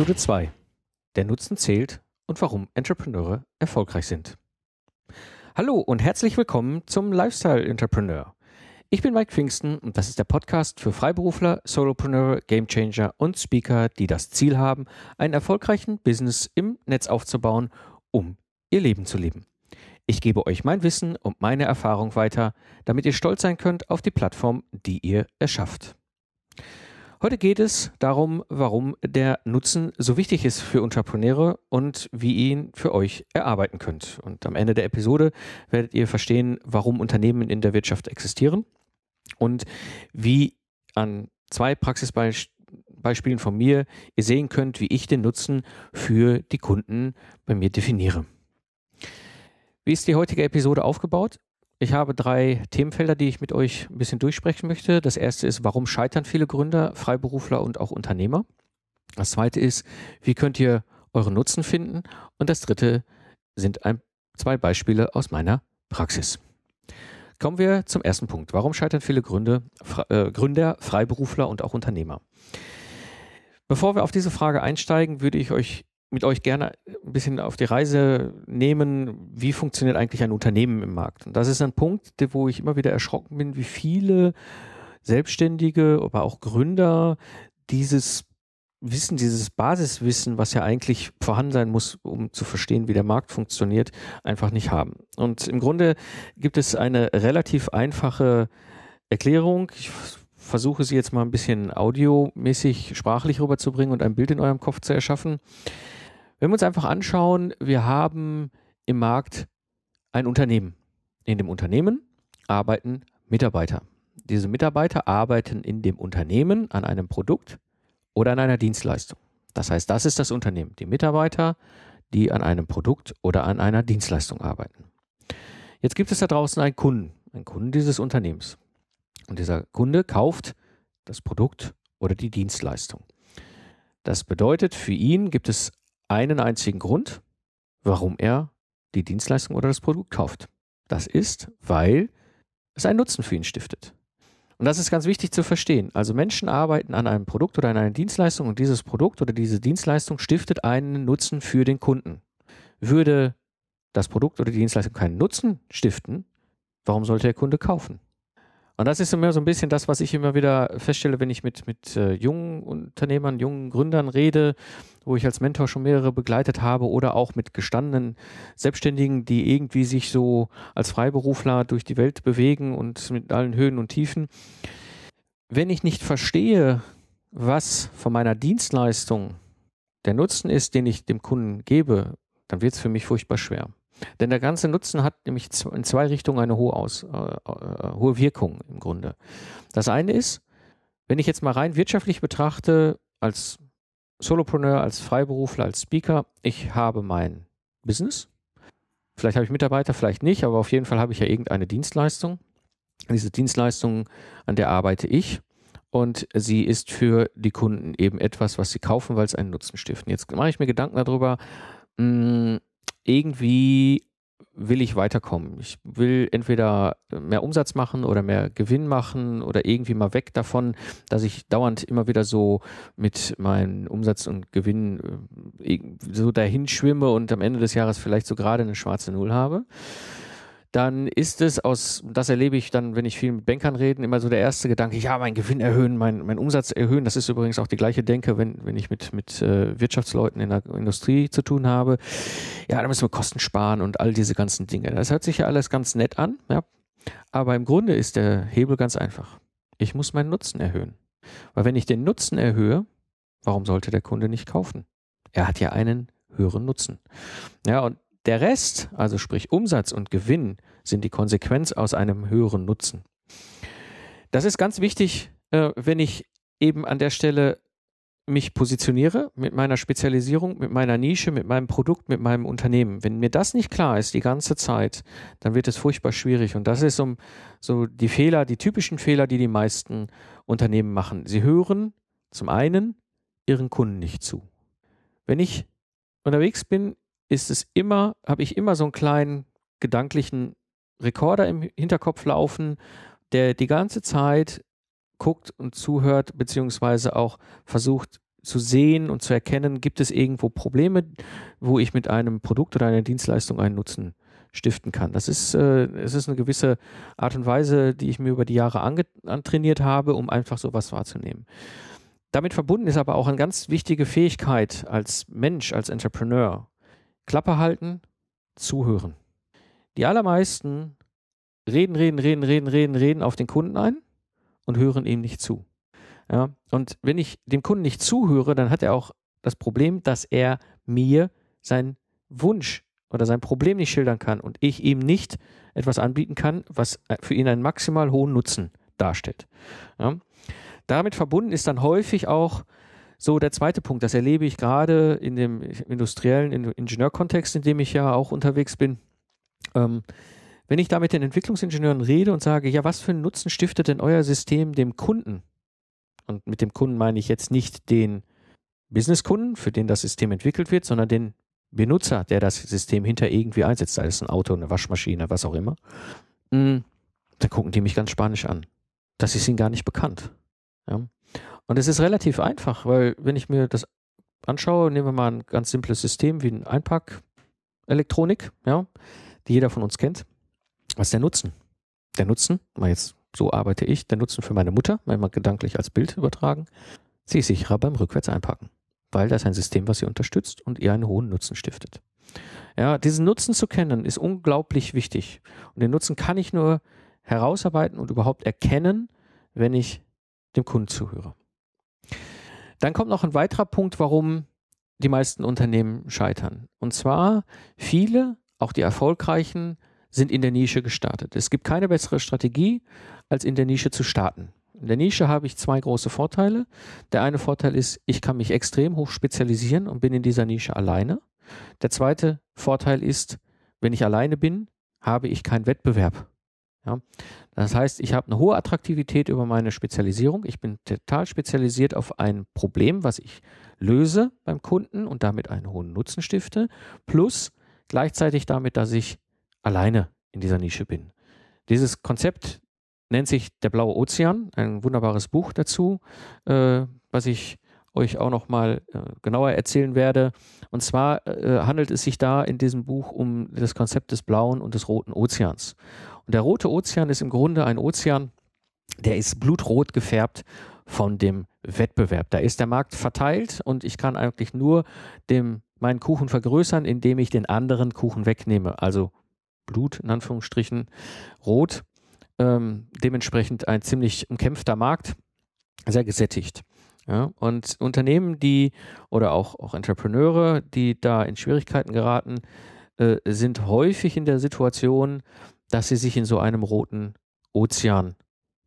Episode 2. Der Nutzen zählt und warum Entrepreneure erfolgreich sind. Hallo und herzlich willkommen zum Lifestyle Entrepreneur. Ich bin Mike Pfingsten und das ist der Podcast für Freiberufler, Solopreneure, Gamechanger und Speaker, die das Ziel haben, einen erfolgreichen Business im Netz aufzubauen, um ihr Leben zu leben. Ich gebe euch mein Wissen und meine Erfahrung weiter, damit ihr stolz sein könnt auf die Plattform, die ihr erschafft. Heute geht es darum, warum der Nutzen so wichtig ist für Entrepreneure und wie ihr ihn für euch erarbeiten könnt. Und am Ende der Episode werdet ihr verstehen, warum Unternehmen in der Wirtschaft existieren und wie an zwei Praxisbeispielen von mir ihr sehen könnt, wie ich den Nutzen für die Kunden bei mir definiere. Wie ist die heutige Episode aufgebaut? Ich habe drei Themenfelder, die ich mit euch ein bisschen durchsprechen möchte. Das erste ist, warum scheitern viele Gründer, Freiberufler und auch Unternehmer? Das zweite ist, wie könnt ihr euren Nutzen finden? Und das dritte sind ein, zwei Beispiele aus meiner Praxis. Kommen wir zum ersten Punkt. Warum scheitern viele Gründe, äh, Gründer, Freiberufler und auch Unternehmer? Bevor wir auf diese Frage einsteigen, würde ich euch mit euch gerne ein bisschen auf die Reise nehmen, wie funktioniert eigentlich ein Unternehmen im Markt. Und das ist ein Punkt, wo ich immer wieder erschrocken bin, wie viele Selbstständige, aber auch Gründer dieses Wissen, dieses Basiswissen, was ja eigentlich vorhanden sein muss, um zu verstehen, wie der Markt funktioniert, einfach nicht haben. Und im Grunde gibt es eine relativ einfache Erklärung. Ich versuche sie jetzt mal ein bisschen audiomäßig sprachlich rüberzubringen und ein Bild in eurem Kopf zu erschaffen. Wenn wir uns einfach anschauen, wir haben im Markt ein Unternehmen. In dem Unternehmen arbeiten Mitarbeiter. Diese Mitarbeiter arbeiten in dem Unternehmen an einem Produkt oder an einer Dienstleistung. Das heißt, das ist das Unternehmen. Die Mitarbeiter, die an einem Produkt oder an einer Dienstleistung arbeiten. Jetzt gibt es da draußen einen Kunden, einen Kunden dieses Unternehmens. Und dieser Kunde kauft das Produkt oder die Dienstleistung. Das bedeutet, für ihn gibt es einen einzigen Grund, warum er die Dienstleistung oder das Produkt kauft. Das ist, weil es einen Nutzen für ihn stiftet. Und das ist ganz wichtig zu verstehen. Also Menschen arbeiten an einem Produkt oder an einer Dienstleistung und dieses Produkt oder diese Dienstleistung stiftet einen Nutzen für den Kunden. Würde das Produkt oder die Dienstleistung keinen Nutzen stiften, warum sollte der Kunde kaufen? Und das ist immer so ein bisschen das, was ich immer wieder feststelle, wenn ich mit, mit äh, jungen Unternehmern, jungen Gründern rede, wo ich als Mentor schon mehrere begleitet habe oder auch mit gestandenen Selbstständigen, die irgendwie sich so als Freiberufler durch die Welt bewegen und mit allen Höhen und Tiefen. Wenn ich nicht verstehe, was von meiner Dienstleistung der Nutzen ist, den ich dem Kunden gebe, dann wird es für mich furchtbar schwer. Denn der ganze Nutzen hat nämlich in zwei Richtungen eine hohe, Aus, äh, äh, hohe Wirkung im Grunde. Das eine ist, wenn ich jetzt mal rein wirtschaftlich betrachte, als Solopreneur, als Freiberufler, als Speaker, ich habe mein Business. Vielleicht habe ich Mitarbeiter, vielleicht nicht, aber auf jeden Fall habe ich ja irgendeine Dienstleistung. Diese Dienstleistung, an der arbeite ich und sie ist für die Kunden eben etwas, was sie kaufen, weil es einen Nutzen stiften. Jetzt mache ich mir Gedanken darüber, mh, hm, irgendwie will ich weiterkommen. Ich will entweder mehr Umsatz machen oder mehr Gewinn machen oder irgendwie mal weg davon, dass ich dauernd immer wieder so mit meinem Umsatz und Gewinn äh, so dahin schwimme und am Ende des Jahres vielleicht so gerade eine schwarze Null habe dann ist es aus, das erlebe ich dann, wenn ich viel mit Bankern rede, immer so der erste Gedanke, ja, mein Gewinn erhöhen, mein, mein Umsatz erhöhen. Das ist übrigens auch die gleiche Denke, wenn, wenn ich mit, mit äh, Wirtschaftsleuten in der Industrie zu tun habe. Ja, da müssen wir Kosten sparen und all diese ganzen Dinge. Das hört sich ja alles ganz nett an, ja. Aber im Grunde ist der Hebel ganz einfach. Ich muss meinen Nutzen erhöhen. Weil wenn ich den Nutzen erhöhe, warum sollte der Kunde nicht kaufen? Er hat ja einen höheren Nutzen. Ja, und der Rest, also sprich Umsatz und Gewinn, sind die Konsequenz aus einem höheren Nutzen. Das ist ganz wichtig, äh, wenn ich eben an der Stelle mich positioniere mit meiner Spezialisierung, mit meiner Nische, mit meinem Produkt, mit meinem Unternehmen. Wenn mir das nicht klar ist die ganze Zeit, dann wird es furchtbar schwierig. Und das ist so, so die Fehler, die typischen Fehler, die die meisten Unternehmen machen. Sie hören zum einen ihren Kunden nicht zu. Wenn ich unterwegs bin ist es immer, habe ich immer so einen kleinen gedanklichen Rekorder im Hinterkopf laufen, der die ganze Zeit guckt und zuhört, beziehungsweise auch versucht, zu sehen und zu erkennen, gibt es irgendwo Probleme, wo ich mit einem Produkt oder einer Dienstleistung einen Nutzen stiften kann. Das ist, äh, es ist eine gewisse Art und Weise, die ich mir über die Jahre antrainiert habe, um einfach sowas wahrzunehmen. Damit verbunden ist aber auch eine ganz wichtige Fähigkeit als Mensch, als Entrepreneur. Klappe halten, zuhören. Die allermeisten reden, reden, reden, reden, reden, reden auf den Kunden ein und hören ihm nicht zu. Ja, und wenn ich dem Kunden nicht zuhöre, dann hat er auch das Problem, dass er mir seinen Wunsch oder sein Problem nicht schildern kann und ich ihm nicht etwas anbieten kann, was für ihn einen maximal hohen Nutzen darstellt. Ja. Damit verbunden ist dann häufig auch so der zweite Punkt, das erlebe ich gerade in dem industriellen Ingenieurkontext, in dem ich ja auch unterwegs bin. Ähm, wenn ich da mit den Entwicklungsingenieuren rede und sage, ja, was für einen Nutzen stiftet denn euer System dem Kunden? Und mit dem Kunden meine ich jetzt nicht den Businesskunden, für den das System entwickelt wird, sondern den Benutzer, der das System hinter irgendwie einsetzt, sei es ein Auto, eine Waschmaschine, was auch immer. Hm, dann gucken die mich ganz spanisch an. Das ist ihnen gar nicht bekannt. Ja? Und es ist relativ einfach, weil wenn ich mir das anschaue, nehmen wir mal ein ganz simples System wie ein Einpack-Elektronik, ja, die jeder von uns kennt. Was ist der Nutzen? Der Nutzen, mal jetzt so arbeite ich, der Nutzen für meine Mutter, manchmal gedanklich als Bild übertragen, sie ist sicherer beim rückwärts einpacken, weil das ein System, was sie unterstützt und ihr einen hohen Nutzen stiftet. Ja, diesen Nutzen zu kennen ist unglaublich wichtig. Und den Nutzen kann ich nur herausarbeiten und überhaupt erkennen, wenn ich dem Kunden zuhöre. Dann kommt noch ein weiterer Punkt, warum die meisten Unternehmen scheitern. Und zwar viele, auch die erfolgreichen, sind in der Nische gestartet. Es gibt keine bessere Strategie, als in der Nische zu starten. In der Nische habe ich zwei große Vorteile. Der eine Vorteil ist, ich kann mich extrem hoch spezialisieren und bin in dieser Nische alleine. Der zweite Vorteil ist, wenn ich alleine bin, habe ich keinen Wettbewerb. Ja? Das heißt, ich habe eine hohe Attraktivität über meine Spezialisierung. Ich bin total spezialisiert auf ein Problem, was ich löse beim Kunden und damit einen hohen Nutzen stifte. Plus gleichzeitig damit, dass ich alleine in dieser Nische bin. Dieses Konzept nennt sich Der blaue Ozean, ein wunderbares Buch dazu, äh, was ich euch auch nochmal äh, genauer erzählen werde. Und zwar äh, handelt es sich da in diesem Buch um das Konzept des blauen und des roten Ozeans. Und der rote Ozean ist im Grunde ein Ozean, der ist blutrot gefärbt von dem Wettbewerb. Da ist der Markt verteilt und ich kann eigentlich nur dem, meinen Kuchen vergrößern, indem ich den anderen Kuchen wegnehme. Also Blut in Anführungsstrichen rot. Ähm, dementsprechend ein ziemlich umkämpfter Markt, sehr gesättigt. Ja, und Unternehmen, die oder auch, auch Entrepreneure, die da in Schwierigkeiten geraten, äh, sind häufig in der Situation, dass sie sich in so einem roten Ozean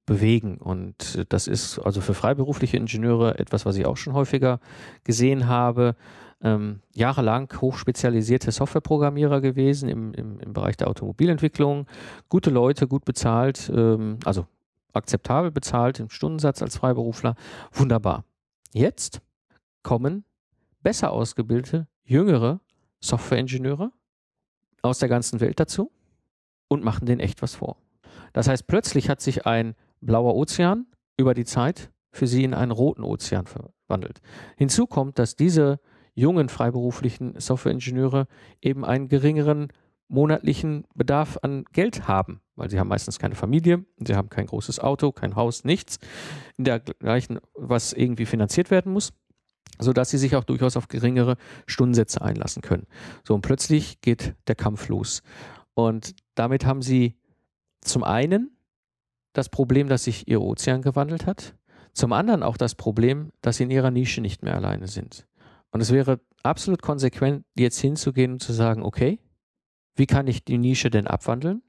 bewegen. Und das ist also für freiberufliche Ingenieure etwas, was ich auch schon häufiger gesehen habe. Ähm, jahrelang hochspezialisierte Softwareprogrammierer gewesen im, im, im, Bereich der Automobilentwicklung. Gute Leute, gut bezahlt, ähm, also akzeptabel bezahlt im Stundensatz als Freiberufler. Wunderbar. Jetzt kommen besser ausgebildete, jüngere Softwareingenieure aus der ganzen Welt dazu und machen denen echt was vor. Das heißt, plötzlich hat sich ein blauer Ozean über die Zeit für sie in einen roten Ozean verwandelt. Hinzu kommt, dass diese jungen freiberuflichen Softwareingenieure eben einen geringeren monatlichen Bedarf an Geld haben, weil sie haben meistens keine Familie, sie haben kein großes Auto, kein Haus, nichts in dergleichen, was irgendwie finanziert werden muss, sodass sie sich auch durchaus auf geringere Stundensätze einlassen können. So und plötzlich geht der Kampf los. Und damit haben sie zum einen das Problem, dass sich ihr Ozean gewandelt hat, zum anderen auch das Problem, dass sie in ihrer Nische nicht mehr alleine sind. Und es wäre absolut konsequent, jetzt hinzugehen und zu sagen, okay, wie kann ich die Nische denn abwandeln,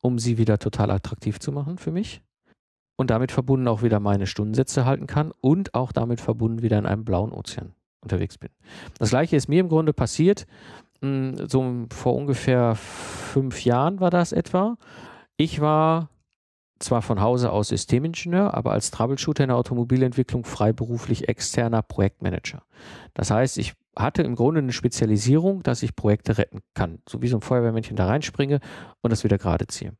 um sie wieder total attraktiv zu machen für mich? Und damit verbunden auch wieder meine Stundensätze halten kann und auch damit verbunden wieder in einem blauen Ozean unterwegs bin. Das gleiche ist mir im Grunde passiert, so vor ungefähr fünf Jahren war das etwa. Ich war zwar von Hause aus Systemingenieur, aber als Troubleshooter in der Automobilentwicklung freiberuflich externer Projektmanager. Das heißt, ich hatte im Grunde eine Spezialisierung, dass ich Projekte retten kann. So wie so ein Feuerwehrmännchen da reinspringe und das wieder gerade ziehe.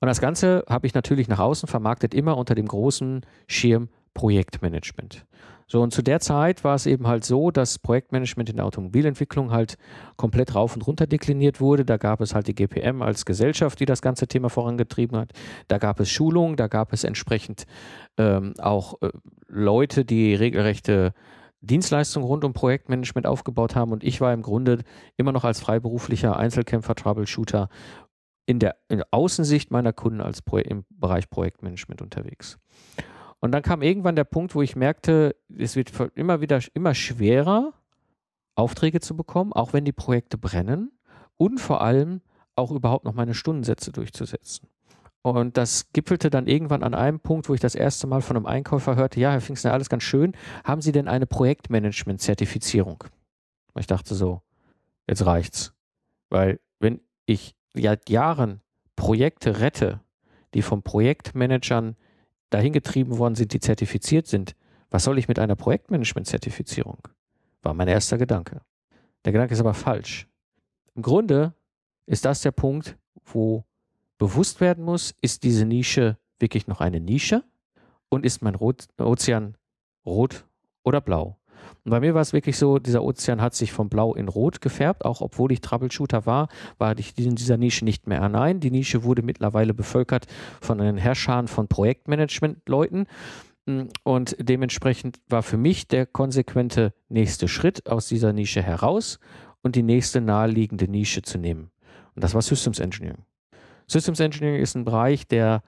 Und das Ganze habe ich natürlich nach außen vermarktet, immer unter dem großen Schirm Projektmanagement. So, und zu der Zeit war es eben halt so, dass Projektmanagement in der Automobilentwicklung halt komplett rauf und runter dekliniert wurde. Da gab es halt die GPM als Gesellschaft, die das ganze Thema vorangetrieben hat. Da gab es Schulungen, da gab es entsprechend ähm, auch äh, Leute, die regelrechte Dienstleistungen rund um Projektmanagement aufgebaut haben. Und ich war im Grunde immer noch als freiberuflicher Einzelkämpfer, Troubleshooter in der, in Außensicht meiner Kunden als Pro im Bereich Projektmanagement unterwegs. Und dann kam irgendwann der Punkt, wo ich merkte, es wird immer wieder immer schwerer, Aufträge zu bekommen, auch wenn die Projekte brennen und vor allem auch überhaupt noch meine Stundensätze durchzusetzen. Und das gipfelte dann irgendwann an einem Punkt, wo ich das erste Mal von einem Einkäufer hörte, ja, Herr Pfingsten, alles ganz schön, haben Sie denn eine Projektmanagement-Zertifizierung? Ich dachte so, jetzt reicht's. Weil wenn ich seit Jahren Projekte rette, die von Projektmanagern dahin getrieben worden sind, die zertifiziert sind, was soll ich mit einer Projektmanagement-Zertifizierung? War mein erster Gedanke. Der Gedanke ist aber falsch. Im Grunde ist das der Punkt, wo bewusst werden muss, ist diese Nische wirklich noch eine Nische und ist mein Ozean rot oder blau? Und bei mir war es wirklich so, dieser Ozean hat sich von blau in rot gefärbt, auch obwohl ich Troubleshooter war, war ich in dieser Nische nicht mehr allein. Die Nische wurde mittlerweile bevölkert von einem Herrschern von Projektmanagement-Leuten. Und dementsprechend war für mich der konsequente nächste Schritt aus dieser Nische heraus und die nächste naheliegende Nische zu nehmen. Und das war Systems Engineering. Systems Engineering ist ein Bereich, der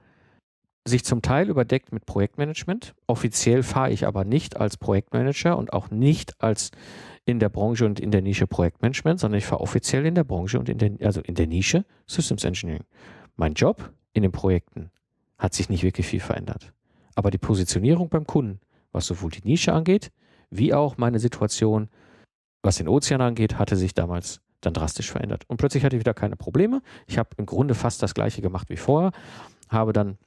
sich zum Teil überdeckt mit Projektmanagement. Offiziell fahre ich aber nicht als Projektmanager und auch nicht als in der Branche und in der Nische Projektmanagement, sondern ich fahre offiziell in der Branche und in der, also in der Nische Systems Engineering. Mein Job in den Projekten hat sich nicht wirklich viel verändert. Aber die Positionierung beim Kunden, was sowohl die Nische angeht, wie auch meine Situation, was den Ozean angeht, hatte sich damals dann drastisch verändert. Und plötzlich hatte ich wieder keine Probleme. Ich habe im Grunde fast das gleiche gemacht wie vorher, habe dann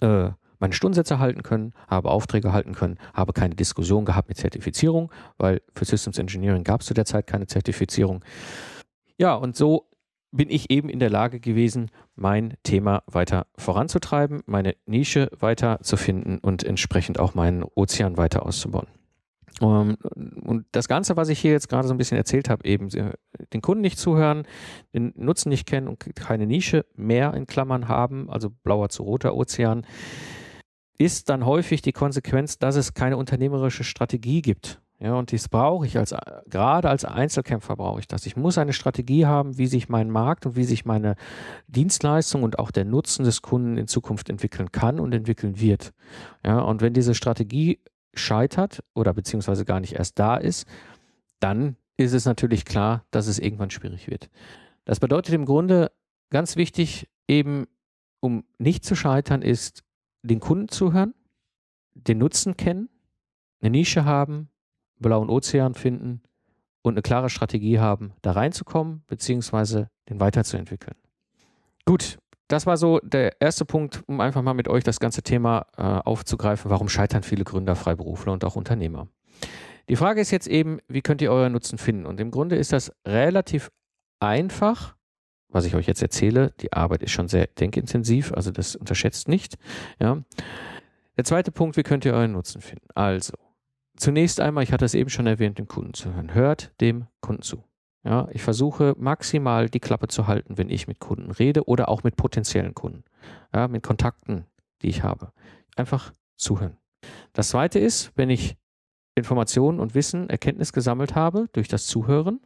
äh, meine Stundensätze halten können, habe Aufträge halten können, habe keine Diskussion gehabt mit Zertifizierung, weil für Systems Engineering gab es zu der Zeit keine Zertifizierung. Ja, und so bin ich eben in der Lage gewesen, mein Thema weiter voranzutreiben, meine Nische weiter zu finden und entsprechend auch meinen Ozean weiter auszubauen. Ähm, und das Ganze, was ich hier jetzt gerade so ein bisschen erzählt habe, eben den Kunden nicht zuhören, den Nutzen nicht kennen und keine Nische mehr in Klammern haben, also blauer zu roter Ozean, ist dann häufig die Konsequenz, dass es keine unternehmerische Strategie gibt. Ja, und das brauche ich als, gerade als Einzelkämpfer brauche ich das. Ich muss eine Strategie haben, wie sich mein Markt und wie sich meine Dienstleistung und auch der Nutzen des Kunden in Zukunft entwickeln kann und entwickeln wird. Ja, und wenn diese Strategie scheitert oder beziehungsweise gar nicht erst da ist, dann ist es natürlich klar, dass es irgendwann schwierig wird. Das bedeutet im Grunde ganz wichtig, eben um nicht zu scheitern, ist den Kunden zuhören, den Nutzen kennen, eine Nische haben, blauen Ozean finden und eine klare Strategie haben, da reinzukommen, beziehungsweise den weiterzuentwickeln. Gut, das war so der erste Punkt, um einfach mal mit euch das ganze Thema äh, aufzugreifen. Warum scheitern viele Gründer, Freiberufler und auch Unternehmer? Die Frage ist jetzt eben, wie könnt ihr euren Nutzen finden? Und im Grunde ist das relativ einfach, was ich euch jetzt erzähle. Die Arbeit ist schon sehr denkintensiv, also das unterschätzt nicht. Ja. Der zweite Punkt, wie könnt ihr euren Nutzen finden? Also, zunächst einmal, ich hatte es eben schon erwähnt, den Kunden zu hören. Hört dem Kunden zu. Ja, ich versuche maximal die Klappe zu halten, wenn ich mit Kunden rede oder auch mit potenziellen Kunden, ja, mit Kontakten, die ich habe. Einfach zuhören. Das zweite ist, wenn ich Informationen und Wissen, Erkenntnis gesammelt habe durch das Zuhören,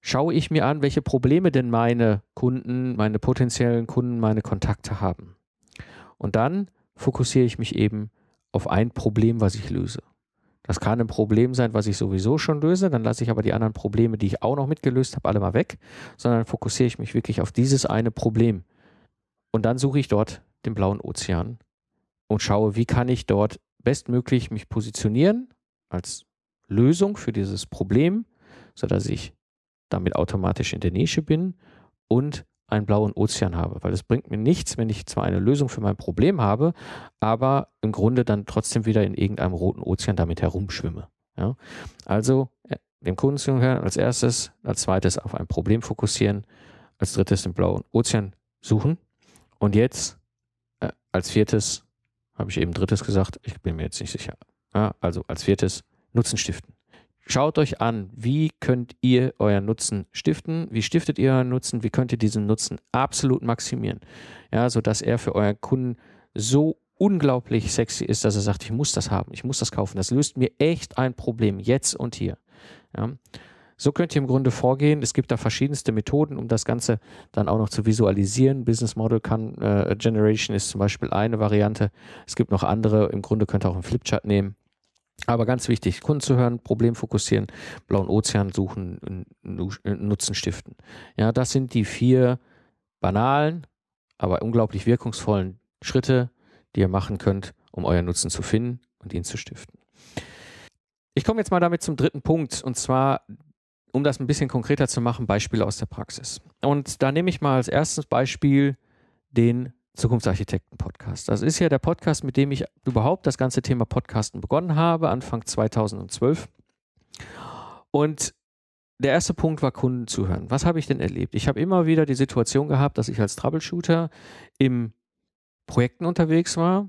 schaue ich mir an, welche Probleme denn meine Kunden, meine potenziellen Kunden, meine Kontakte haben. Und dann fokussiere ich mich eben auf ein Problem, was ich löse. Das kann ein Problem sein, was ich sowieso schon löse. Dann lasse ich aber die anderen Probleme, die ich auch noch mitgelöst habe, alle mal weg, sondern fokussiere ich mich wirklich auf dieses eine Problem. Und dann suche ich dort den blauen Ozean und schaue, wie kann ich dort bestmöglich mich positionieren als Lösung für dieses Problem, sodass ich damit automatisch in der Nische bin und einen blauen Ozean habe, weil es bringt mir nichts, wenn ich zwar eine Lösung für mein Problem habe, aber im Grunde dann trotzdem wieder in irgendeinem roten Ozean damit herumschwimme. Ja? Also äh, dem Kunden zuhören als erstes, als zweites auf ein Problem fokussieren, als drittes den blauen Ozean suchen und jetzt äh, als viertes, habe ich eben drittes gesagt, ich bin mir jetzt nicht sicher. Ja, also als viertes Nutzen stiften. Schaut euch an, wie könnt ihr euren Nutzen stiften? Wie stiftet ihr euren Nutzen? Wie könnt ihr diesen Nutzen absolut maximieren? Ja, sodass er für euren Kunden so unglaublich sexy ist, dass er sagt, ich muss das haben, ich muss das kaufen. Das löst mir echt ein Problem, jetzt und hier. Ja. So könnt ihr im Grunde vorgehen. Es gibt da verschiedenste Methoden, um das Ganze dann auch noch zu visualisieren. Business Model kann, äh, Generation ist zum Beispiel eine Variante. Es gibt noch andere. Im Grunde könnt ihr auch einen Flipchart nehmen. Aber ganz wichtig, Kunden zu hören, Problem fokussieren, blauen Ozean suchen, Nutzen stiften. Ja, das sind die vier banalen, aber unglaublich wirkungsvollen Schritte, die ihr machen könnt, um euren Nutzen zu finden und ihn zu stiften. Ich komme jetzt mal damit zum dritten Punkt und zwar, um das ein bisschen konkreter zu machen, Beispiele aus der Praxis. Und da nehme ich mal als erstes Beispiel den Zukunftsarchitekten-Podcast. Das ist ja der Podcast, mit dem ich überhaupt das ganze Thema Podcasten begonnen habe, Anfang 2012. Und der erste Punkt war Kunden zuhören. Was habe ich denn erlebt? Ich habe immer wieder die Situation gehabt, dass ich als Troubleshooter im Projekten unterwegs war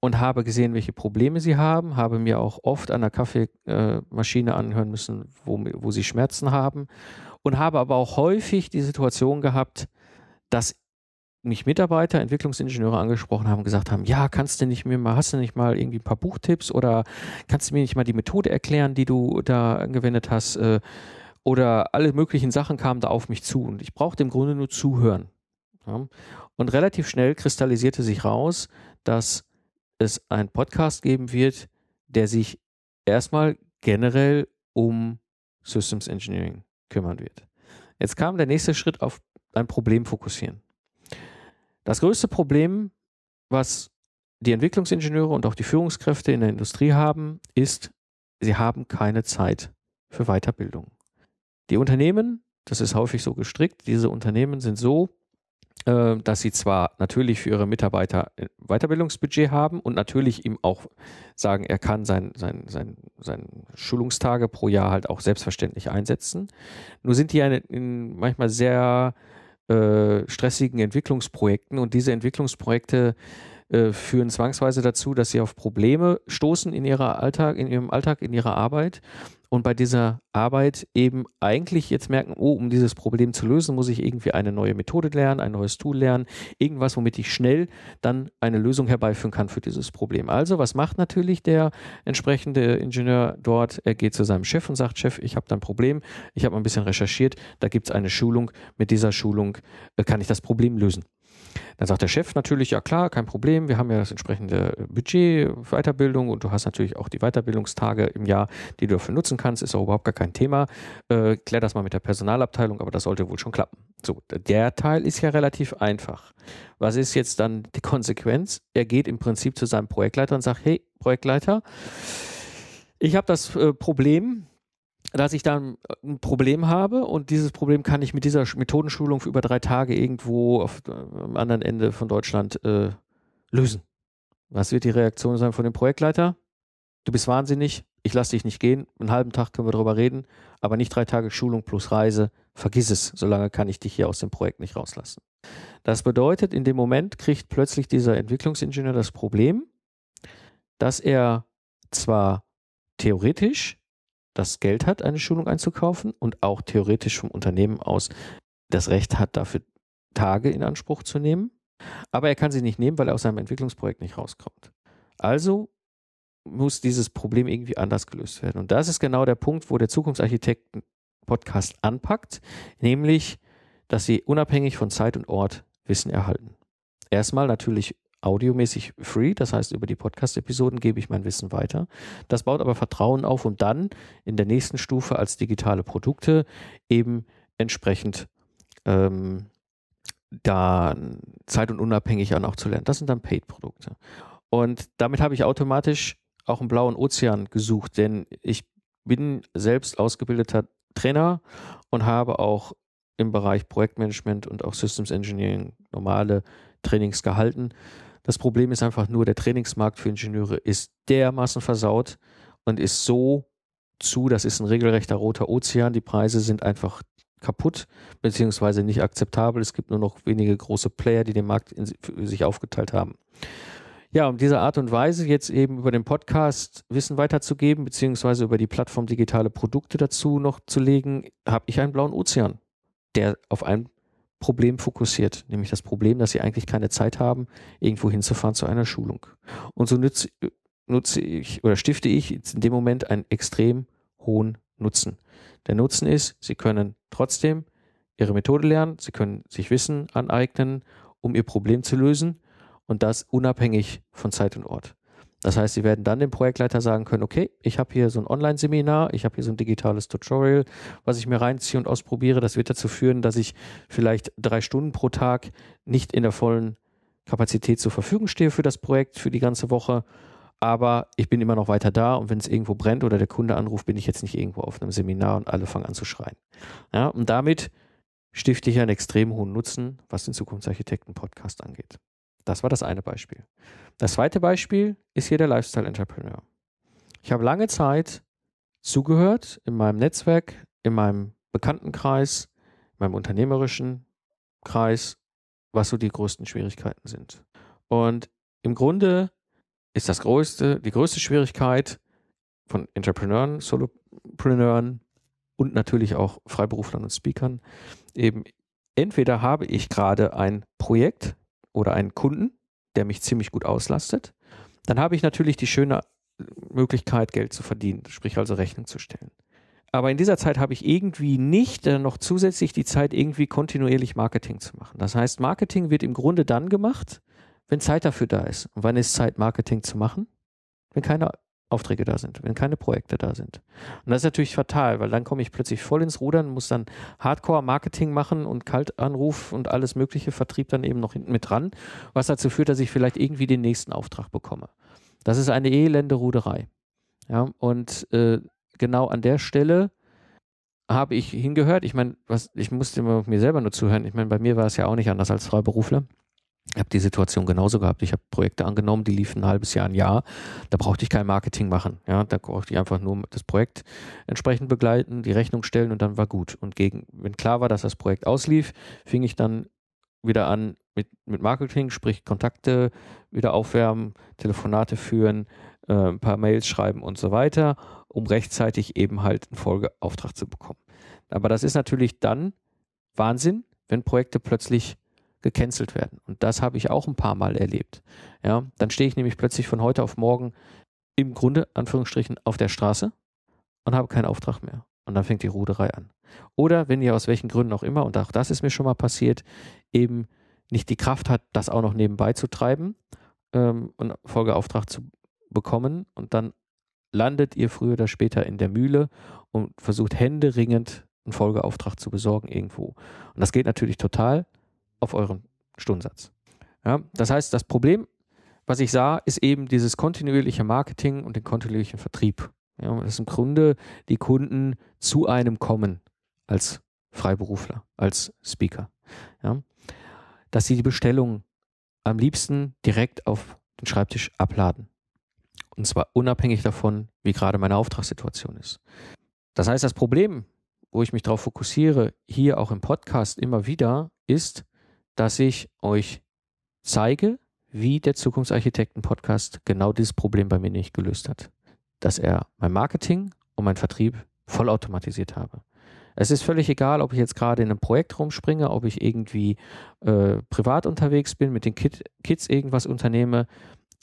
und habe gesehen, welche Probleme sie haben, habe mir auch oft an der Kaffeemaschine anhören müssen, wo, wo sie Schmerzen haben und habe aber auch häufig die Situation gehabt, dass mich Mitarbeiter, Entwicklungsingenieure angesprochen haben, gesagt haben, ja, kannst du nicht mir mal, hast du nicht mal irgendwie ein paar Buchtipps oder kannst du mir nicht mal die Methode erklären, die du da angewendet hast? Äh, oder alle möglichen Sachen kamen da auf mich zu und ich brauchte im Grunde nur zuhören. Und relativ schnell kristallisierte sich raus, dass es einen Podcast geben wird, der sich erstmal generell um Systems Engineering kümmern wird. Jetzt kam der nächste Schritt auf ein Problem fokussieren. Das größte Problem, was die Entwicklungsingenieure und auch die Führungskräfte in der Industrie haben, ist, sie haben keine Zeit für Weiterbildung. Die Unternehmen, das ist häufig so gestrickt, diese Unternehmen sind so äh, dass sie zwar natürlich für ihre Mitarbeiter Weiterbildungsbudget haben und natürlich ihm auch sagen, er kann sein, sein, sein, sein Schulungstage pro Jahr halt auch selbstverständlich einsetzen. Nur sind die ja in manchmal sehr äh, stressigen Entwicklungsprojekten. Und diese Entwicklungsprojekte äh, führen zwangsweise dazu, dass sie auf Probleme stoßen in ihrer Alltag, in ihrem Alltag, in ihrer Arbeit und bei dieser Arbeit eben eigentlich jetzt merken, oh, um dieses Problem zu lösen, muss ich irgendwie eine neue Methode lernen, ein neues Tool lernen, irgendwas, womit ich schnell dann eine Lösung herbeiführen kann für dieses Problem. Also, was macht natürlich der entsprechende Ingenieur dort? Er geht zu seinem Chef und sagt, Chef, ich habe da ein Problem, ich habe ein bisschen recherchiert, da gibt es eine Schulung, mit dieser Schulung äh, kann ich das Problem lösen. Dann sagt der Chef natürlich, ja klar, kein Problem, wir haben ja das entsprechende Budget, Weiterbildung und du hast natürlich auch die Weiterbildungstage im Jahr, die du dafür nutzen kannst, ist auch überhaupt gar kein Thema. Äh, klär das mal mit der Personalabteilung, aber das sollte wohl schon klappen. So, der Teil ist ja relativ einfach. Was ist jetzt dann die Konsequenz? Er geht im Prinzip zu seinem Projektleiter und sagt, hey, Projektleiter, ich habe das äh, Problem, dass ich dann ein Problem habe und dieses Problem kann ich mit dieser Methodenschulung für über drei Tage irgendwo auf, äh, am anderen Ende von Deutschland äh, lösen. Was wird die Reaktion sein von dem Projektleiter? Du bist wahnsinnig, ich lasse dich nicht gehen, einen halben Tag können wir darüber reden, aber nicht drei Tage Schulung plus Reise, vergiss es, solange kann ich dich hier aus dem Projekt nicht rauslassen. Das bedeutet, in dem Moment kriegt plötzlich dieser Entwicklungsingenieur das Problem, dass er zwar theoretisch das Geld hat, eine Schulung einzukaufen und auch theoretisch vom Unternehmen aus das Recht hat, dafür Tage in Anspruch zu nehmen. Aber er kann sie nicht nehmen, weil er aus seinem Entwicklungsprojekt nicht rauskommt. Also muss dieses Problem irgendwie anders gelöst werden. Und das ist genau der Punkt, wo der Zukunftsarchitekten-Podcast anpackt, nämlich, dass sie unabhängig von Zeit und Ort Wissen erhalten. Erstmal natürlich audiomäßig free, das heißt über die Podcast-Episoden gebe ich mein Wissen weiter. Das baut aber Vertrauen auf, um dann in der nächsten Stufe als digitale Produkte eben entsprechend ähm, da zeit- und unabhängig an auch zu lernen. Das sind dann Paid-Produkte. Und damit habe ich automatisch auch einen blauen Ozean gesucht, denn ich bin selbst ausgebildeter Trainer und habe auch im Bereich Projektmanagement und auch Systems Engineering normale Trainings gehalten. Das Problem ist einfach nur, der Trainingsmarkt für Ingenieure ist dermaßen versaut und ist so zu, das ist ein regelrechter roter Ozean. Die Preise sind einfach kaputt, beziehungsweise nicht akzeptabel. Es gibt nur noch wenige große Player, die den Markt in, sich aufgeteilt haben. Ja, um diese Art und Weise jetzt eben über den Podcast Wissen weiterzugeben, beziehungsweise über die Plattform digitale Produkte dazu noch zu legen, habe ich einen blauen Ozean, der auf ein Problem fokussiert, nämlich das Problem, dass sie eigentlich keine Zeit haben, irgendwo hinzufahren zu einer Schulung. Und so nutze, nutze ich oder stifte ich in dem Moment einen extrem hohen Nutzen. Der Nutzen ist, sie können trotzdem ihre Methode lernen, sie können sich Wissen aneignen, um ihr Problem zu lösen und das unabhängig von Zeit und Ort. Das heißt, Sie werden dann dem Projektleiter sagen können, okay, ich habe hier so ein Online-Seminar, ich habe hier so ein digitales Tutorial, was ich mir reinziehe und ausprobiere. Das wird dazu führen, dass ich vielleicht drei Stunden pro Tag nicht in der vollen Kapazität zur Verfügung stehe für das Projekt, für die ganze Woche. Aber ich bin immer noch weiter da und wenn es irgendwo brennt oder der Kunde anruft, bin ich jetzt nicht irgendwo auf einem Seminar und alle fangen an zu schreien. Ja, und damit stifte ich einen extrem hohen Nutzen, was den Zukunftsarchitekten-Podcast angeht. Das war das eine Beispiel. Das zweite Beispiel ist hier der Lifestyle Entrepreneur. Ich habe lange Zeit zugehört in meinem Netzwerk, in meinem Bekanntenkreis, in meinem unternehmerischen Kreis, was so die größten Schwierigkeiten sind. Und im Grunde ist das größte, die größte Schwierigkeit von Entrepreneuren, Solopreneuren und natürlich auch Freiberuflern und Speakern eben entweder habe ich gerade ein Projekt, oder einen Kunden, der mich ziemlich gut auslastet, dann habe ich natürlich die schöne Möglichkeit, Geld zu verdienen, sprich also Rechnung zu stellen. Aber in dieser Zeit habe ich irgendwie nicht äh, noch zusätzlich die Zeit, irgendwie kontinuierlich Marketing zu machen. Das heißt, Marketing wird im Grunde dann gemacht, wenn Zeit dafür da ist. Und wann ist Zeit, Marketing zu machen? Wenn keine Aufträge da sind, wenn keine Projekte da sind. Und das ist natürlich fatal, weil dann komme ich plötzlich voll ins Rudern, muss dann Hardcore-Marketing machen und Kaltanruf und alles mögliche Vertrieb dann eben noch hinten mit dran, was dazu führt, dass ich vielleicht irgendwie den nächsten Auftrag bekomme. Das ist eine elende Ruderei. Ja, und äh, genau an der Stelle habe ich hingehört. Ich meine, was, ich musste mir selber nur zuhören. Ich meine, bei mir war es ja auch nicht anders als Freiberufler. Ich habe die Situation genauso gehabt. Ich habe Projekte angenommen, die liefen ein halbes Jahr, ein Jahr. Da brauchte ich kein Marketing machen. Ja, da brauchte ich einfach nur das Projekt entsprechend begleiten, die Rechnung stellen und dann war gut. Und gegen, wenn klar war, dass das Projekt auslief, fing ich dann wieder an mit, mit Marketing, sprich Kontakte wieder aufwärmen, Telefonate führen, äh, ein paar Mails schreiben und so weiter, um rechtzeitig eben halt einen Folgeauftrag zu bekommen. Aber das ist natürlich dann Wahnsinn, wenn Projekte plötzlich gecancelt werden. Und das habe ich auch ein paar Mal erlebt. Ja, dann stehe ich nämlich plötzlich von heute auf morgen im Grunde, Anführungsstrichen, auf der Straße und habe keinen Auftrag mehr. Und dann fängt die Ruderei an. Oder wenn ihr aus welchen Gründen auch immer, und auch das ist mir schon mal passiert, eben nicht die Kraft hat, das auch noch nebenbei zu treiben ähm, und Folgeauftrag zu bekommen und dann landet ihr früher oder später in der Mühle und versucht händeringend einen Folgeauftrag zu besorgen irgendwo. Und das geht natürlich total auf euren Stundensatz. Ja, das heißt, das Problem, was ich sah, ist eben dieses kontinuierliche Marketing und den kontinuierlichen Vertrieb. Ja, dass im Grunde die Kunden zu einem kommen als Freiberufler, als Speaker. Ja, dass sie die Bestellung am liebsten direkt auf den Schreibtisch abladen. Und zwar unabhängig davon, wie gerade meine Auftragssituation ist. Das heißt, das Problem, wo ich mich darauf fokussiere, hier auch im Podcast immer wieder, ist, dass ich euch zeige, wie der Zukunftsarchitekten-Podcast genau dieses Problem bei mir nicht gelöst hat. Dass er mein Marketing und mein Vertrieb vollautomatisiert habe. Es ist völlig egal, ob ich jetzt gerade in einem Projekt rumspringe, ob ich irgendwie äh, privat unterwegs bin, mit den Kid Kids irgendwas unternehme.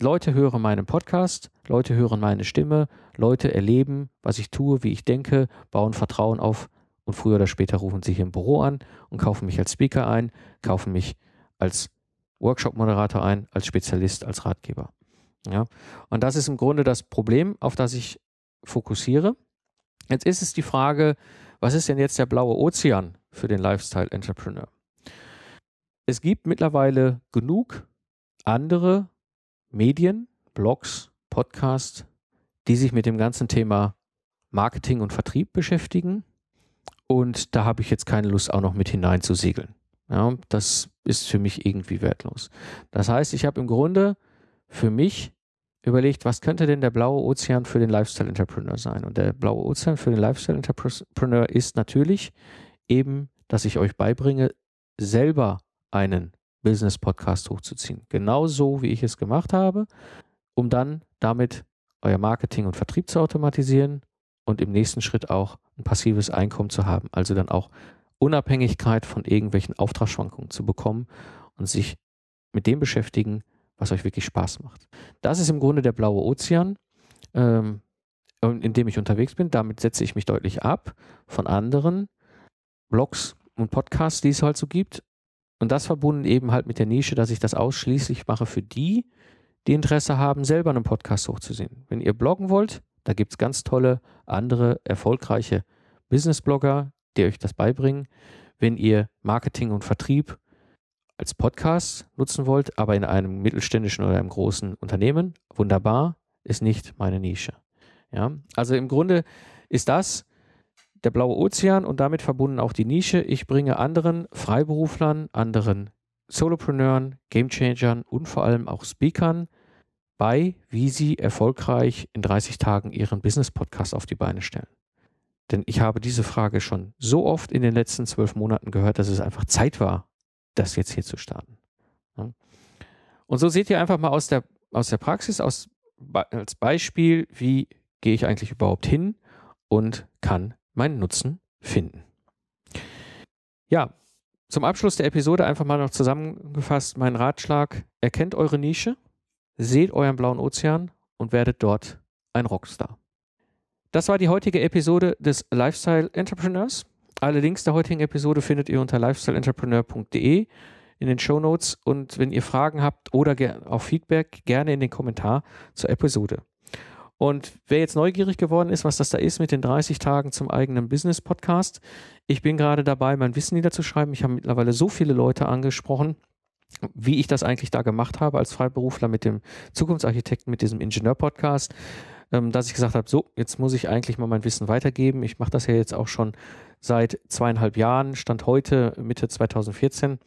Leute hören meinen Podcast, Leute hören meine Stimme, Leute erleben, was ich tue, wie ich denke, bauen Vertrauen auf und früher oder später rufen sie hier im Büro an und kaufen mich als Speaker ein, kaufen mich als Workshop-Moderator ein, als Spezialist, als Ratgeber. Ja? Und das ist im Grunde das Problem, auf das ich fokussiere. Jetzt ist es die Frage, was ist denn jetzt der blaue Ozean für den Lifestyle Entrepreneur? Es gibt mittlerweile genug andere Medien, Blogs, Podcasts, die sich mit dem ganzen Thema Marketing und Vertrieb beschäftigen, und da habe ich jetzt keine Lust, auch noch mit hinein zu segeln. Ja, das ist für mich irgendwie wertlos. Das heißt, ich habe im Grunde für mich überlegt, was könnte denn der blaue Ozean für den Lifestyle Entrepreneur sein? Und der blaue Ozean für den Lifestyle Entrepreneur ist natürlich eben, dass ich euch beibringe, selber einen Business-Podcast hochzuziehen. Genauso wie ich es gemacht habe, um dann damit euer Marketing und Vertrieb zu automatisieren und im nächsten Schritt auch ein passives Einkommen zu haben. Also dann auch Unabhängigkeit von irgendwelchen Auftragsschwankungen zu bekommen und sich mit dem beschäftigen, was euch wirklich Spaß macht. Das ist im Grunde der blaue Ozean, ähm, in dem ich unterwegs bin. Damit setze ich mich deutlich ab von anderen Blogs und Podcasts, die es halt so gibt. Und das verbunden eben halt mit der Nische, dass ich das ausschließlich mache für die, die Interesse haben, selber einen Podcast hochzusehen. Wenn ihr bloggen wollt, da gibt es ganz tolle andere erfolgreiche Business-Blogger, die euch das beibringen. Wenn ihr Marketing und Vertrieb als Podcast nutzen wollt, aber in einem mittelständischen oder einem großen Unternehmen, wunderbar, ist nicht meine Nische. Ja, also im Grunde ist das der blaue Ozean und damit verbunden auch die Nische. Ich bringe anderen Freiberuflern, anderen Solopreneuren, Gamechangern und vor allem auch Speakern bei, wie sie erfolgreich in 30 Tagen ihren Business-Podcast auf die Beine stellen. Denn ich habe diese Frage schon so oft in den letzten zwölf Monaten gehört, dass es einfach Zeit war, das jetzt hier zu starten. Und so seht ihr einfach mal aus der, aus der Praxis, aus, als Beispiel, wie gehe ich eigentlich überhaupt hin und kann meinen Nutzen finden. Ja, zum Abschluss der Episode einfach mal noch zusammengefasst mein Ratschlag. Erkennt eure Nische, seht euren blauen Ozean und werdet dort ein Rockstar. Das war die heutige Episode des Lifestyle Entrepreneurs. Alle Links der heutigen Episode findet ihr unter lifestyleentrepreneur.de in den Show Notes und wenn ihr Fragen habt oder auch Feedback, gerne in den Kommentar zur Episode. Und wer jetzt neugierig geworden ist, was das da ist mit den 30 Tagen zum eigenen Business-Podcast, ich bin gerade dabei, mein Wissen niederzuschreiben. Ich habe mittlerweile so viele Leute angesprochen, wie ich das eigentlich da gemacht habe als Freiberufler mit dem Zukunftsarchitekten, mit diesem Ingenieur-Podcast, ähm, dass ich gesagt habe, so, jetzt muss ich eigentlich mal mein Wissen weitergeben. Ich mache das ja jetzt auch schon seit zweieinhalb Jahren, stand heute Mitte 2014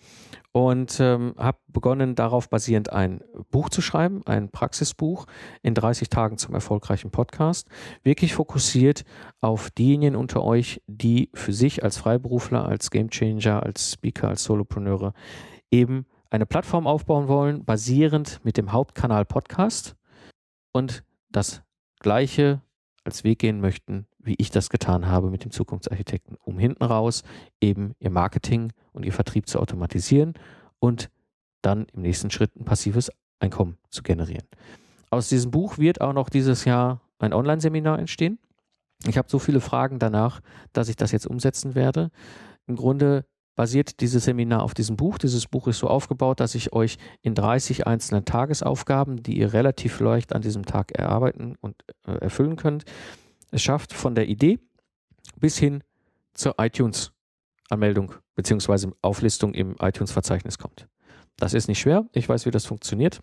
und ähm, habe begonnen, darauf basierend ein Buch zu schreiben, ein Praxisbuch in 30 Tagen zum erfolgreichen Podcast, wirklich fokussiert auf diejenigen unter euch, die für sich als Freiberufler, als Gamechanger, als Speaker, als Solopreneure eben eine Plattform aufbauen wollen, basierend mit dem Hauptkanal Podcast und das gleiche als Weg gehen möchten, wie ich das getan habe mit dem Zukunftsarchitekten, um hinten raus eben ihr Marketing und ihr Vertrieb zu automatisieren und dann im nächsten Schritt ein passives Einkommen zu generieren. Aus diesem Buch wird auch noch dieses Jahr ein Online-Seminar entstehen. Ich habe so viele Fragen danach, dass ich das jetzt umsetzen werde. Im Grunde basiert dieses Seminar auf diesem Buch. Dieses Buch ist so aufgebaut, dass ich euch in 30 einzelnen Tagesaufgaben, die ihr relativ leicht an diesem Tag erarbeiten und äh, erfüllen könnt, es schafft von der Idee bis hin zur iTunes-Anmeldung bzw. Auflistung im iTunes-Verzeichnis kommt. Das ist nicht schwer. Ich weiß, wie das funktioniert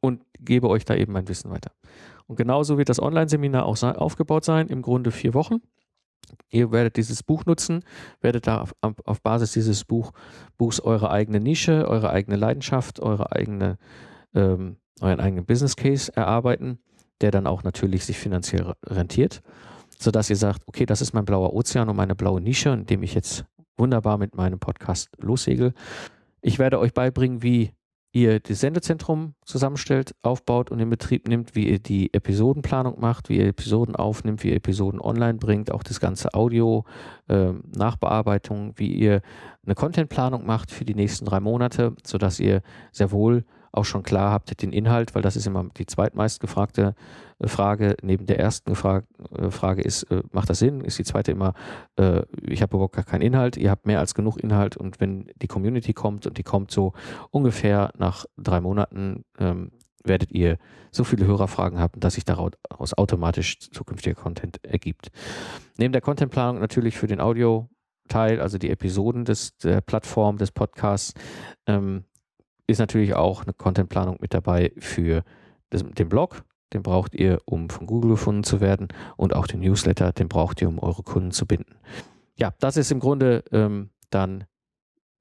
und gebe euch da eben mein Wissen weiter. Und genauso wird das Online-Seminar auch aufgebaut sein, im Grunde vier Wochen. Ihr werdet dieses Buch nutzen, werdet da auf, auf Basis dieses Buch, Buchs eure eigene Nische, eure eigene Leidenschaft, eure eigene, ähm, euren eigenen Business Case erarbeiten, der dann auch natürlich sich finanziell rentiert, sodass ihr sagt, okay, das ist mein blauer Ozean und meine blaue Nische, in dem ich jetzt wunderbar mit meinem Podcast lossegel. Ich werde euch beibringen, wie ihr das Sendezentrum zusammenstellt, aufbaut und in Betrieb nimmt, wie ihr die Episodenplanung macht, wie ihr Episoden aufnimmt, wie ihr Episoden online bringt, auch das ganze Audio, äh, Nachbearbeitung, wie ihr eine Contentplanung macht für die nächsten drei Monate, sodass ihr sehr wohl auch schon klar habt den Inhalt, weil das ist immer die zweitmeist gefragte äh, Frage. Neben der ersten Frage, äh, Frage ist, äh, macht das Sinn? Ist die zweite immer, ich habe überhaupt gar keinen Inhalt, ihr habt mehr als genug Inhalt und wenn die Community kommt und die kommt so ungefähr nach drei Monaten, ähm, werdet ihr so viele Hörerfragen haben, dass sich daraus automatisch zukünftiger Content ergibt. Neben der Contentplanung natürlich für den Audio Teil, also die Episoden des, der Plattform, des Podcasts, ähm, ist natürlich auch eine Contentplanung mit dabei für das, den Blog. Den braucht ihr, um von Google gefunden zu werden. Und auch den Newsletter, den braucht ihr, um eure Kunden zu binden. Ja, das ist im Grunde ähm, dann,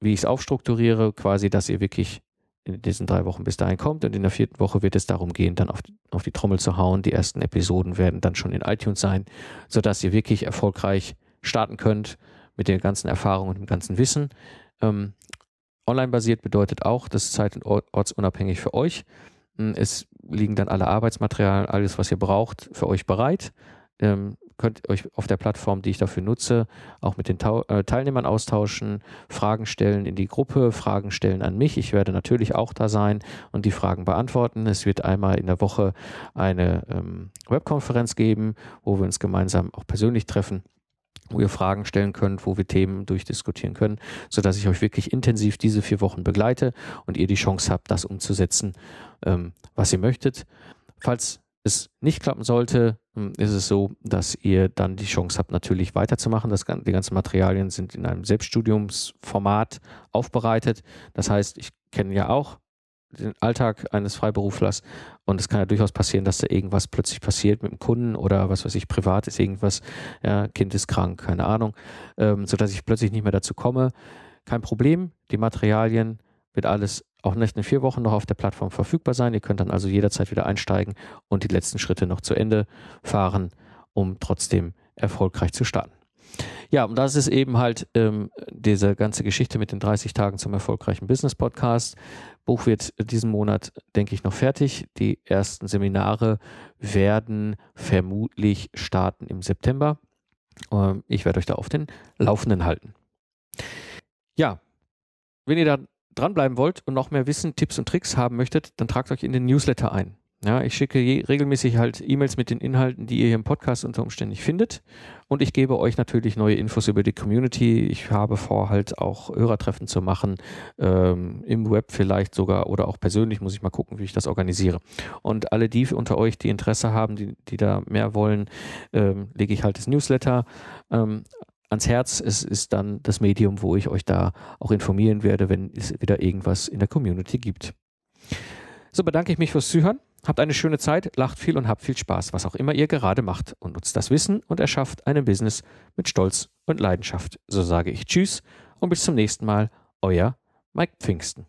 wie ich es aufstrukturiere, quasi, dass ihr wirklich in diesen drei Wochen bis dahin kommt. Und in der vierten Woche wird es darum gehen, dann auf die, auf die Trommel zu hauen. Die ersten Episoden werden dann schon in iTunes sein, sodass ihr wirklich erfolgreich starten könnt mit der ganzen Erfahrung und dem ganzen Wissen. Ähm, online basiert bedeutet auch, das ist zeit- und ortsunabhängig für euch. Hm, es liegen dann alle Arbeitsmaterialien, alles, was ihr braucht, für euch bereit. Ähm, könnt euch auf der Plattform, die ich dafür nutze, auch mit den Tau äh, Teilnehmern austauschen, Fragen stellen in die Gruppe, Fragen stellen an mich. Ich werde natürlich auch da sein und die Fragen beantworten. Es wird einmal in der Woche eine ähm, Webkonferenz geben, wo wir uns gemeinsam auch persönlich treffen wo ihr Fragen stellen könnt, wo wir Themen durchdiskutieren können, sodass ich euch wirklich intensiv diese vier Wochen begleite und ihr die Chance habt, das umzusetzen, ähm, was ihr möchtet. Falls es nicht klappen sollte, ähm, ist es so, dass ihr dann die Chance habt, natürlich weiterzumachen. Das, die ganzen Materialien sind in einem Selbststudiumsformat aufbereitet. Das heißt, ich kenne ja auch den Alltag eines Freiberuflers und es kann ja durchaus passieren, dass da irgendwas plötzlich passiert mit dem Kunden oder was weiß ich, privat ist irgendwas, ja, Kind ist krank, keine Ahnung, ähm, sodass ich plötzlich nicht mehr dazu komme. Kein Problem, die Materialien wird alles auch nicht in vier Wochen noch auf der Plattform verfügbar sein. Ihr könnt dann also jederzeit wieder einsteigen und die letzten Schritte noch zu Ende fahren, um trotzdem erfolgreich zu starten. Ja, und das ist eben halt ähm, diese ganze Geschichte mit den 30 Tagen zum erfolgreichen Business Podcast. Buch wird diesen Monat, denke ich, noch fertig. Die ersten Seminare werden vermutlich starten im September. Ähm, ich werde euch da auf den Laufenden halten. Ja, wenn ihr da dranbleiben wollt und noch mehr Wissen, Tipps und Tricks haben möchtet, dann tragt euch in den Newsletter ein. Ja, ich schicke regelmäßig halt E-Mails mit den Inhalten, die ihr hier im Podcast unter Umständen findet. Und ich gebe euch natürlich neue Infos über die Community. Ich habe vor, halt auch Hörertreffen zu machen, ähm, im Web vielleicht sogar oder auch persönlich muss ich mal gucken, wie ich das organisiere. Und alle die unter euch, die Interesse haben, die, die da mehr wollen, ähm, lege ich halt das Newsletter ähm, ans Herz. Es ist dann das Medium, wo ich euch da auch informieren werde, wenn es wieder irgendwas in der Community gibt. So bedanke ich mich fürs Zuhören. Habt eine schöne Zeit, lacht viel und habt viel Spaß, was auch immer ihr gerade macht und nutzt das Wissen und erschafft ein Business mit Stolz und Leidenschaft. So sage ich Tschüss und bis zum nächsten Mal, euer Mike Pfingsten.